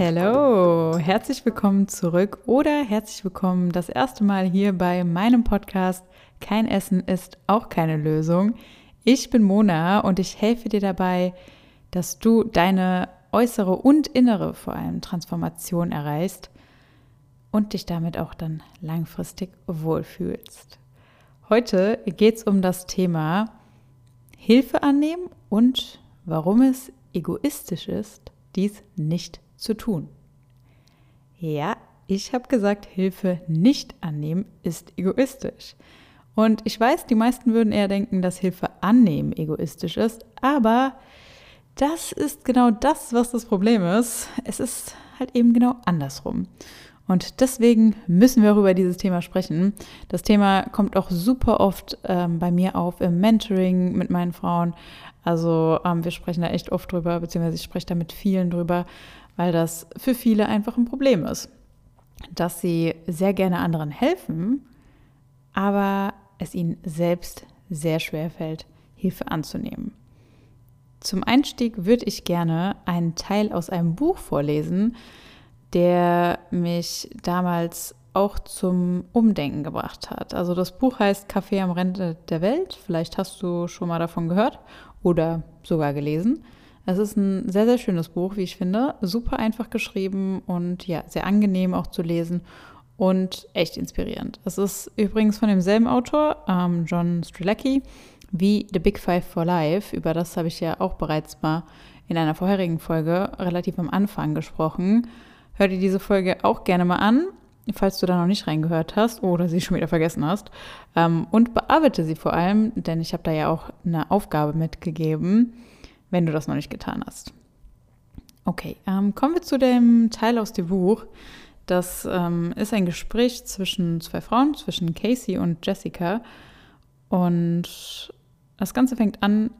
Hallo, herzlich willkommen zurück oder herzlich willkommen das erste Mal hier bei meinem Podcast Kein Essen ist auch keine Lösung. Ich bin Mona und ich helfe dir dabei, dass du deine äußere und innere vor allem Transformation erreichst und dich damit auch dann langfristig wohlfühlst. Heute geht es um das Thema Hilfe annehmen und warum es egoistisch ist, dies nicht zu tun. Ja, ich habe gesagt, Hilfe nicht annehmen ist egoistisch. Und ich weiß, die meisten würden eher denken, dass Hilfe annehmen egoistisch ist, aber das ist genau das, was das Problem ist. Es ist halt eben genau andersrum. Und deswegen müssen wir auch über dieses Thema sprechen. Das Thema kommt auch super oft ähm, bei mir auf im Mentoring mit meinen Frauen. Also ähm, wir sprechen da echt oft drüber, beziehungsweise ich spreche da mit vielen drüber, weil das für viele einfach ein Problem ist. Dass sie sehr gerne anderen helfen, aber es ihnen selbst sehr schwer fällt, Hilfe anzunehmen. Zum Einstieg würde ich gerne einen Teil aus einem Buch vorlesen, der mich damals auch zum Umdenken gebracht hat. Also das Buch heißt Kaffee am Rande der Welt. Vielleicht hast du schon mal davon gehört oder sogar gelesen. Es ist ein sehr, sehr schönes Buch, wie ich finde. Super einfach geschrieben und ja, sehr angenehm auch zu lesen und echt inspirierend. Es ist übrigens von demselben Autor, ähm, John Strelacki, wie The Big Five for Life. Über das habe ich ja auch bereits mal in einer vorherigen Folge relativ am Anfang gesprochen. Hör dir diese Folge auch gerne mal an, falls du da noch nicht reingehört hast oder sie schon wieder vergessen hast. Ähm, und bearbeite sie vor allem, denn ich habe da ja auch eine Aufgabe mitgegeben, wenn du das noch nicht getan hast. Okay, ähm, kommen wir zu dem Teil aus dem Buch. Das ähm, ist ein Gespräch zwischen zwei Frauen, zwischen Casey und Jessica. Und das Ganze fängt an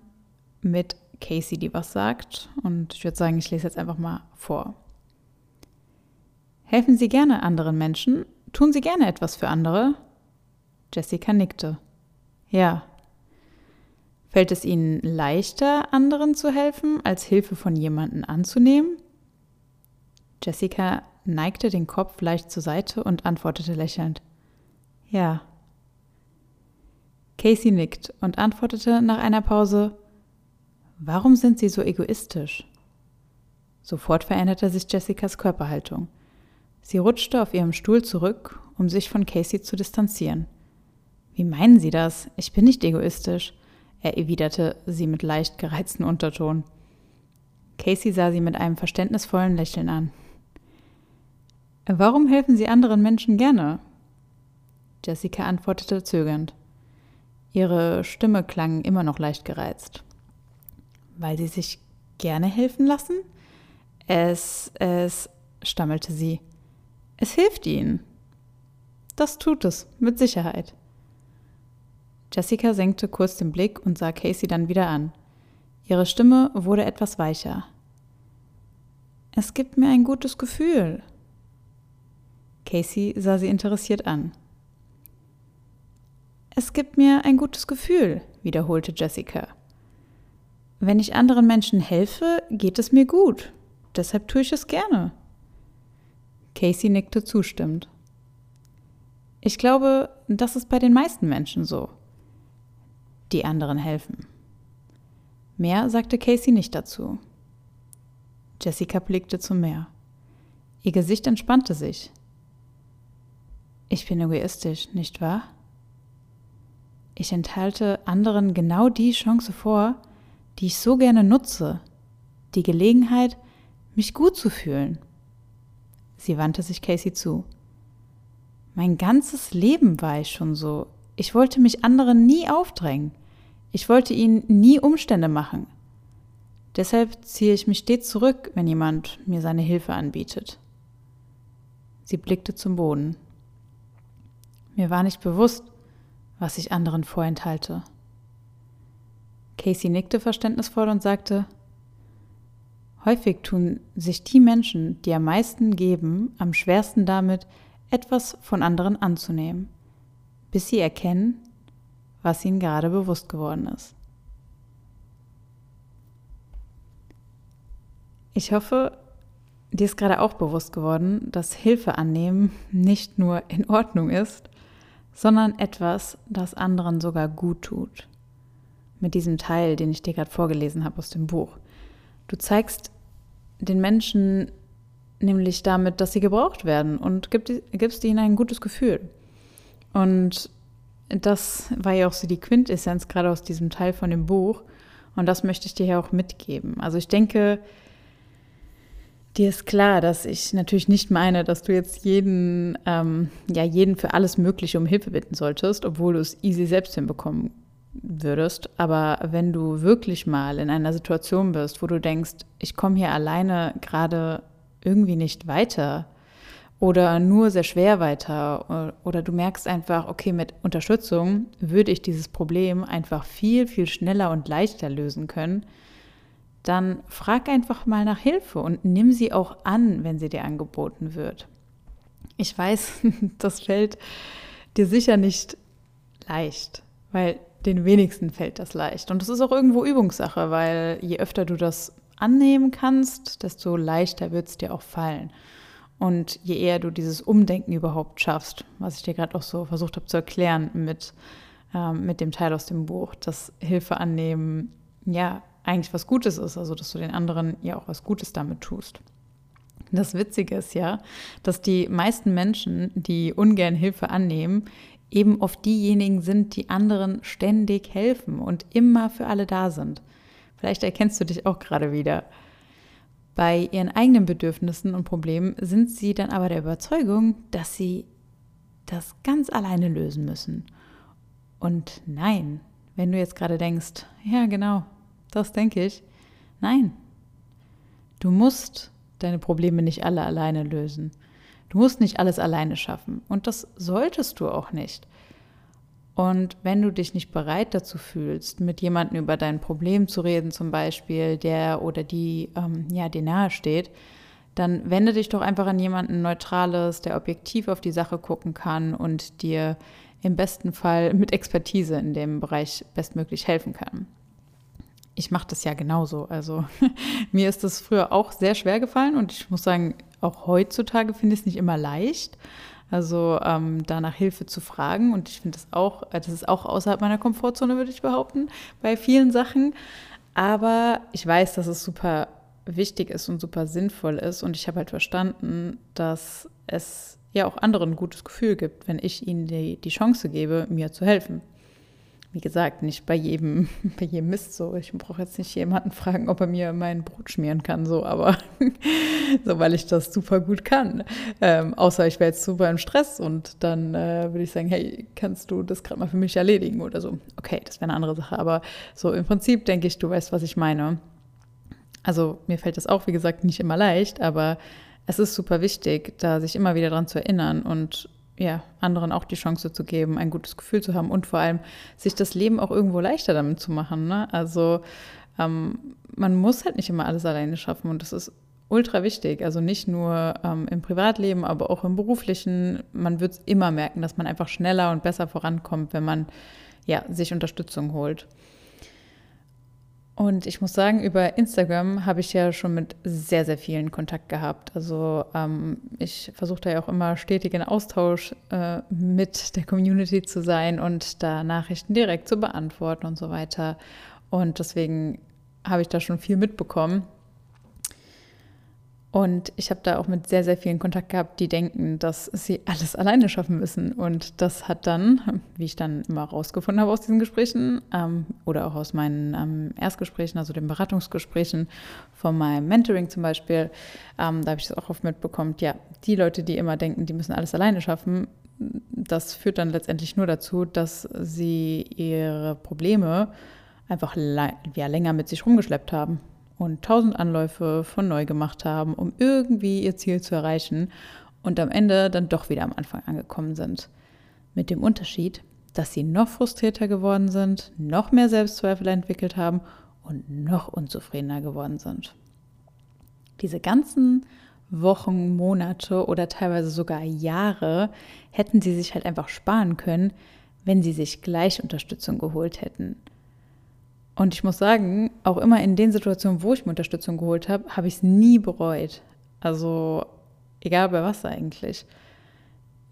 mit Casey, die was sagt. Und ich würde sagen, ich lese jetzt einfach mal vor. Helfen Sie gerne anderen Menschen? Tun Sie gerne etwas für andere? Jessica nickte. Ja. Fällt es Ihnen leichter, anderen zu helfen, als Hilfe von jemandem anzunehmen? Jessica neigte den Kopf leicht zur Seite und antwortete lächelnd. Ja. Casey nickt und antwortete nach einer Pause Warum sind Sie so egoistisch? Sofort veränderte sich Jessicas Körperhaltung. Sie rutschte auf ihrem Stuhl zurück, um sich von Casey zu distanzieren. Wie meinen Sie das? Ich bin nicht egoistisch, erwiderte sie mit leicht gereizten Unterton. Casey sah sie mit einem verständnisvollen Lächeln an. Warum helfen Sie anderen Menschen gerne? Jessica antwortete zögernd. Ihre Stimme klang immer noch leicht gereizt. Weil Sie sich gerne helfen lassen? Es, es, stammelte sie. Es hilft ihnen. Das tut es, mit Sicherheit. Jessica senkte kurz den Blick und sah Casey dann wieder an. Ihre Stimme wurde etwas weicher. Es gibt mir ein gutes Gefühl. Casey sah sie interessiert an. Es gibt mir ein gutes Gefühl, wiederholte Jessica. Wenn ich anderen Menschen helfe, geht es mir gut. Deshalb tue ich es gerne. Casey nickte zustimmend. Ich glaube, das ist bei den meisten Menschen so. Die anderen helfen. Mehr sagte Casey nicht dazu. Jessica blickte zum Meer. Ihr Gesicht entspannte sich. Ich bin egoistisch, nicht wahr? Ich enthalte anderen genau die Chance vor, die ich so gerne nutze, die Gelegenheit, mich gut zu fühlen. Sie wandte sich Casey zu. Mein ganzes Leben war ich schon so. Ich wollte mich anderen nie aufdrängen. Ich wollte ihnen nie Umstände machen. Deshalb ziehe ich mich stets zurück, wenn jemand mir seine Hilfe anbietet. Sie blickte zum Boden. Mir war nicht bewusst, was ich anderen vorenthalte. Casey nickte verständnisvoll und sagte, Häufig tun sich die Menschen, die am meisten geben, am schwersten damit, etwas von anderen anzunehmen, bis sie erkennen, was ihnen gerade bewusst geworden ist. Ich hoffe, dir ist gerade auch bewusst geworden, dass Hilfe annehmen nicht nur in Ordnung ist, sondern etwas, das anderen sogar gut tut. Mit diesem Teil, den ich dir gerade vorgelesen habe aus dem Buch. Du zeigst den Menschen nämlich damit, dass sie gebraucht werden und gibst ihnen ein gutes Gefühl. Und das war ja auch so die Quintessenz gerade aus diesem Teil von dem Buch. Und das möchte ich dir ja auch mitgeben. Also ich denke, dir ist klar, dass ich natürlich nicht meine, dass du jetzt jeden, ähm, ja, jeden für alles Mögliche um Hilfe bitten solltest, obwohl du es easy selbst hinbekommen würdest. Aber wenn du wirklich mal in einer Situation bist, wo du denkst, ich komme hier alleine gerade irgendwie nicht weiter oder nur sehr schwer weiter oder du merkst einfach, okay, mit Unterstützung würde ich dieses Problem einfach viel, viel schneller und leichter lösen können, dann frag einfach mal nach Hilfe und nimm sie auch an, wenn sie dir angeboten wird. Ich weiß, das fällt dir sicher nicht leicht, weil den wenigsten fällt das leicht. Und es ist auch irgendwo Übungssache, weil je öfter du das annehmen kannst, desto leichter wird es dir auch fallen. Und je eher du dieses Umdenken überhaupt schaffst, was ich dir gerade auch so versucht habe zu erklären mit, ähm, mit dem Teil aus dem Buch, dass Hilfe annehmen, ja, eigentlich was Gutes ist, also dass du den anderen ja auch was Gutes damit tust. Das Witzige ist ja, dass die meisten Menschen, die ungern Hilfe annehmen, eben oft diejenigen sind, die anderen ständig helfen und immer für alle da sind. Vielleicht erkennst du dich auch gerade wieder. Bei ihren eigenen Bedürfnissen und Problemen sind sie dann aber der Überzeugung, dass sie das ganz alleine lösen müssen. Und nein, wenn du jetzt gerade denkst, ja genau, das denke ich, nein, du musst deine Probleme nicht alle alleine lösen. Du musst nicht alles alleine schaffen und das solltest du auch nicht. Und wenn du dich nicht bereit dazu fühlst, mit jemandem über dein Problem zu reden, zum Beispiel, der oder die ähm, ja, dir nahe steht, dann wende dich doch einfach an jemanden Neutrales, der objektiv auf die Sache gucken kann und dir im besten Fall mit Expertise in dem Bereich bestmöglich helfen kann. Ich mache das ja genauso. Also mir ist das früher auch sehr schwer gefallen und ich muss sagen, auch heutzutage finde ich es nicht immer leicht. Also ähm, da nach Hilfe zu fragen. Und ich finde das auch, äh, das ist auch außerhalb meiner Komfortzone, würde ich behaupten, bei vielen Sachen. Aber ich weiß, dass es super wichtig ist und super sinnvoll ist. Und ich habe halt verstanden, dass es ja auch anderen ein gutes Gefühl gibt, wenn ich ihnen die, die Chance gebe, mir zu helfen wie gesagt, nicht bei jedem, bei jedem Mist so. Ich brauche jetzt nicht jemanden fragen, ob er mir mein Brot schmieren kann, so, aber so, weil ich das super gut kann. Ähm, außer ich wäre jetzt super im Stress und dann äh, würde ich sagen, hey, kannst du das gerade mal für mich erledigen oder so. Okay, das wäre eine andere Sache, aber so im Prinzip denke ich, du weißt, was ich meine. Also mir fällt das auch, wie gesagt, nicht immer leicht, aber es ist super wichtig, da sich immer wieder dran zu erinnern und ja, anderen auch die Chance zu geben, ein gutes Gefühl zu haben und vor allem sich das Leben auch irgendwo leichter damit zu machen. Ne? Also ähm, man muss halt nicht immer alles alleine schaffen und das ist ultra wichtig. Also nicht nur ähm, im Privatleben, aber auch im beruflichen. Man wird immer merken, dass man einfach schneller und besser vorankommt, wenn man ja, sich Unterstützung holt. Und ich muss sagen, über Instagram habe ich ja schon mit sehr, sehr vielen Kontakt gehabt. Also ähm, ich versuche da ja auch immer stetig in Austausch äh, mit der Community zu sein und da Nachrichten direkt zu beantworten und so weiter. Und deswegen habe ich da schon viel mitbekommen. Und ich habe da auch mit sehr, sehr vielen Kontakt gehabt, die denken, dass sie alles alleine schaffen müssen. Und das hat dann, wie ich dann immer rausgefunden habe aus diesen Gesprächen ähm, oder auch aus meinen ähm, Erstgesprächen, also den Beratungsgesprächen von meinem Mentoring zum Beispiel, ähm, da habe ich das auch oft mitbekommen, ja, die Leute, die immer denken, die müssen alles alleine schaffen, das führt dann letztendlich nur dazu, dass sie ihre Probleme einfach ja, länger mit sich rumgeschleppt haben und tausend Anläufe von neu gemacht haben, um irgendwie ihr Ziel zu erreichen und am Ende dann doch wieder am Anfang angekommen sind. Mit dem Unterschied, dass sie noch frustrierter geworden sind, noch mehr Selbstzweifel entwickelt haben und noch unzufriedener geworden sind. Diese ganzen Wochen, Monate oder teilweise sogar Jahre hätten sie sich halt einfach sparen können, wenn sie sich gleich Unterstützung geholt hätten. Und ich muss sagen, auch immer in den Situationen, wo ich mir Unterstützung geholt habe, habe ich es nie bereut. Also egal bei was eigentlich.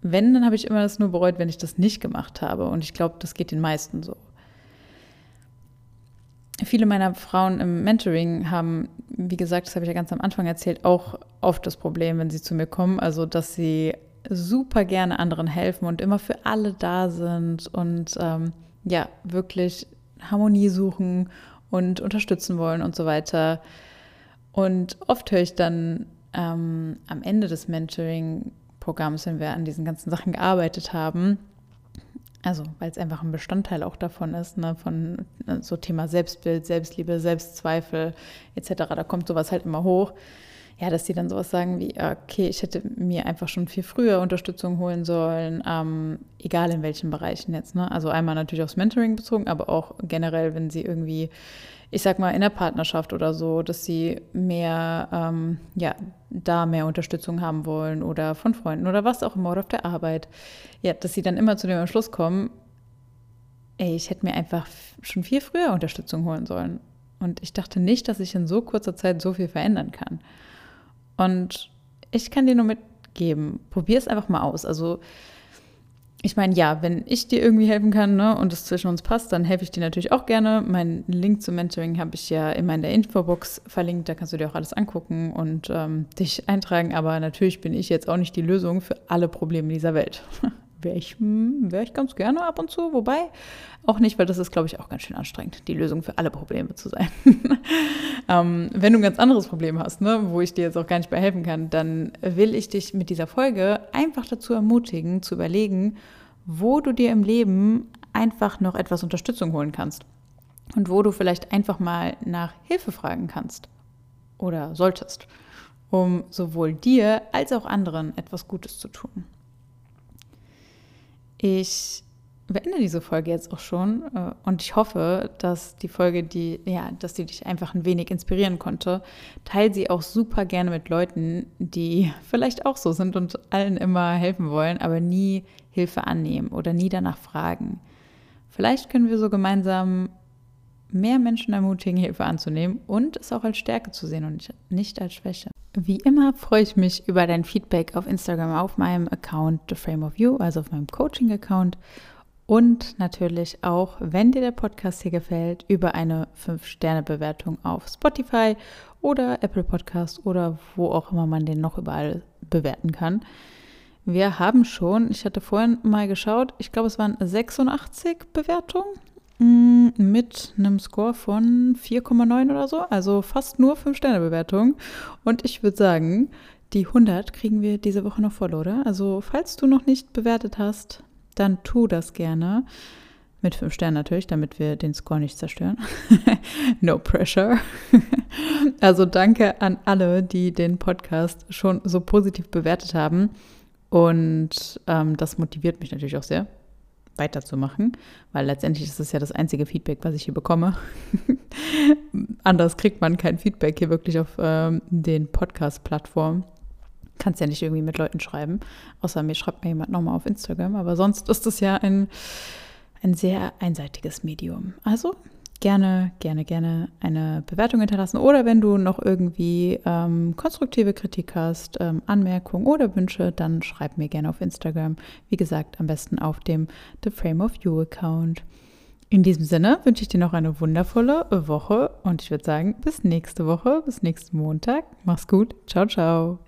Wenn, dann habe ich immer das nur bereut, wenn ich das nicht gemacht habe. Und ich glaube, das geht den meisten so. Viele meiner Frauen im Mentoring haben, wie gesagt, das habe ich ja ganz am Anfang erzählt, auch oft das Problem, wenn sie zu mir kommen, also dass sie super gerne anderen helfen und immer für alle da sind und ähm, ja, wirklich Harmonie suchen und unterstützen wollen und so weiter. Und oft höre ich dann ähm, am Ende des Mentoring-Programms, wenn wir an diesen ganzen Sachen gearbeitet haben, also weil es einfach ein Bestandteil auch davon ist, ne, von äh, so Thema Selbstbild, Selbstliebe, Selbstzweifel etc., da kommt sowas halt immer hoch ja, dass die dann sowas sagen wie, okay, ich hätte mir einfach schon viel früher Unterstützung holen sollen, ähm, egal in welchen Bereichen jetzt. Ne? Also einmal natürlich aufs Mentoring bezogen, aber auch generell, wenn sie irgendwie, ich sag mal, in der Partnerschaft oder so, dass sie mehr, ähm, ja, da mehr Unterstützung haben wollen oder von Freunden oder was auch immer oder auf der Arbeit. Ja, dass sie dann immer zu dem Entschluss kommen, ey, ich hätte mir einfach schon viel früher Unterstützung holen sollen. Und ich dachte nicht, dass ich in so kurzer Zeit so viel verändern kann. Und ich kann dir nur mitgeben, probier es einfach mal aus. Also ich meine, ja, wenn ich dir irgendwie helfen kann ne, und es zwischen uns passt, dann helfe ich dir natürlich auch gerne. Meinen Link zum Mentoring habe ich ja immer in der Infobox verlinkt. Da kannst du dir auch alles angucken und ähm, dich eintragen. Aber natürlich bin ich jetzt auch nicht die Lösung für alle Probleme dieser Welt. wäre ich, hm, wär ich ganz gerne ab und zu. Wobei auch nicht, weil das ist, glaube ich, auch ganz schön anstrengend, die Lösung für alle Probleme zu sein. ähm, wenn du ein ganz anderes Problem hast, ne, wo ich dir jetzt auch gar nicht bei helfen kann, dann will ich dich mit dieser Folge einfach dazu ermutigen, zu überlegen, wo du dir im Leben einfach noch etwas Unterstützung holen kannst. Und wo du vielleicht einfach mal nach Hilfe fragen kannst oder solltest, um sowohl dir als auch anderen etwas Gutes zu tun. Ich beende diese Folge jetzt auch schon äh, und ich hoffe, dass die Folge, die, ja, dass die dich einfach ein wenig inspirieren konnte. Teil sie auch super gerne mit Leuten, die vielleicht auch so sind und allen immer helfen wollen, aber nie Hilfe annehmen oder nie danach fragen. Vielleicht können wir so gemeinsam mehr Menschen ermutigen, Hilfe anzunehmen und es auch als Stärke zu sehen und nicht als Schwäche. Wie immer freue ich mich über dein Feedback auf Instagram auf meinem Account The Frame of You, also auf meinem Coaching-Account. Und natürlich auch, wenn dir der Podcast hier gefällt, über eine 5-Sterne-Bewertung auf Spotify oder Apple Podcast oder wo auch immer man den noch überall bewerten kann. Wir haben schon, ich hatte vorhin mal geschaut, ich glaube es waren 86 Bewertungen mit einem Score von 4,9 oder so, also fast nur 5-Sterne-Bewertung. Und ich würde sagen, die 100 kriegen wir diese Woche noch voll, oder? Also, falls du noch nicht bewertet hast, dann tu das gerne. Mit 5 Sternen natürlich, damit wir den Score nicht zerstören. no pressure. also danke an alle, die den Podcast schon so positiv bewertet haben. Und ähm, das motiviert mich natürlich auch sehr weiterzumachen, weil letztendlich ist es ja das einzige Feedback, was ich hier bekomme. Anders kriegt man kein Feedback hier wirklich auf ähm, den Podcast-Plattformen. Kannst ja nicht irgendwie mit Leuten schreiben, außer mir schreibt mir jemand nochmal auf Instagram, aber sonst ist es ja ein, ein sehr einseitiges Medium. Also gerne, gerne, gerne eine Bewertung hinterlassen oder wenn du noch irgendwie ähm, konstruktive Kritik hast, ähm, Anmerkungen oder Wünsche, dann schreib mir gerne auf Instagram. Wie gesagt, am besten auf dem The Frame of You Account. In diesem Sinne wünsche ich dir noch eine wundervolle Woche und ich würde sagen, bis nächste Woche, bis nächsten Montag. Mach's gut. Ciao, ciao.